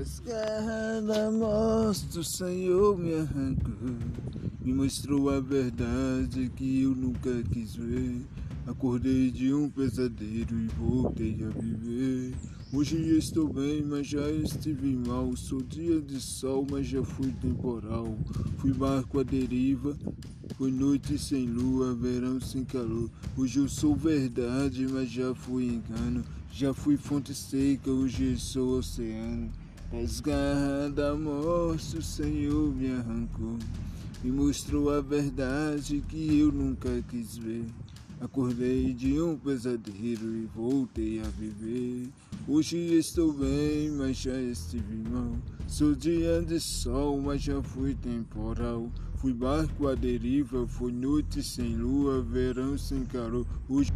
As garras da morte o Senhor me arrancou Me mostrou a verdade que eu nunca quis ver Acordei de um pesadelo e voltei a viver Hoje estou bem, mas já estive mal Sou dia de sol, mas já fui temporal Fui barco à deriva foi noite sem lua, verão sem calor. Hoje eu sou verdade, mas já fui engano. Já fui fonte seca, hoje sou oceano. Das garras da morte o Senhor me arrancou. Me mostrou a verdade que eu nunca quis ver. Acordei de um pesadelo e voltei a viver. Hoje estou bem, mas já estive mal. Sou dia de sol, mas já fui temporal. Fui barco à deriva, foi noite sem lua, verão sem calor. Hoje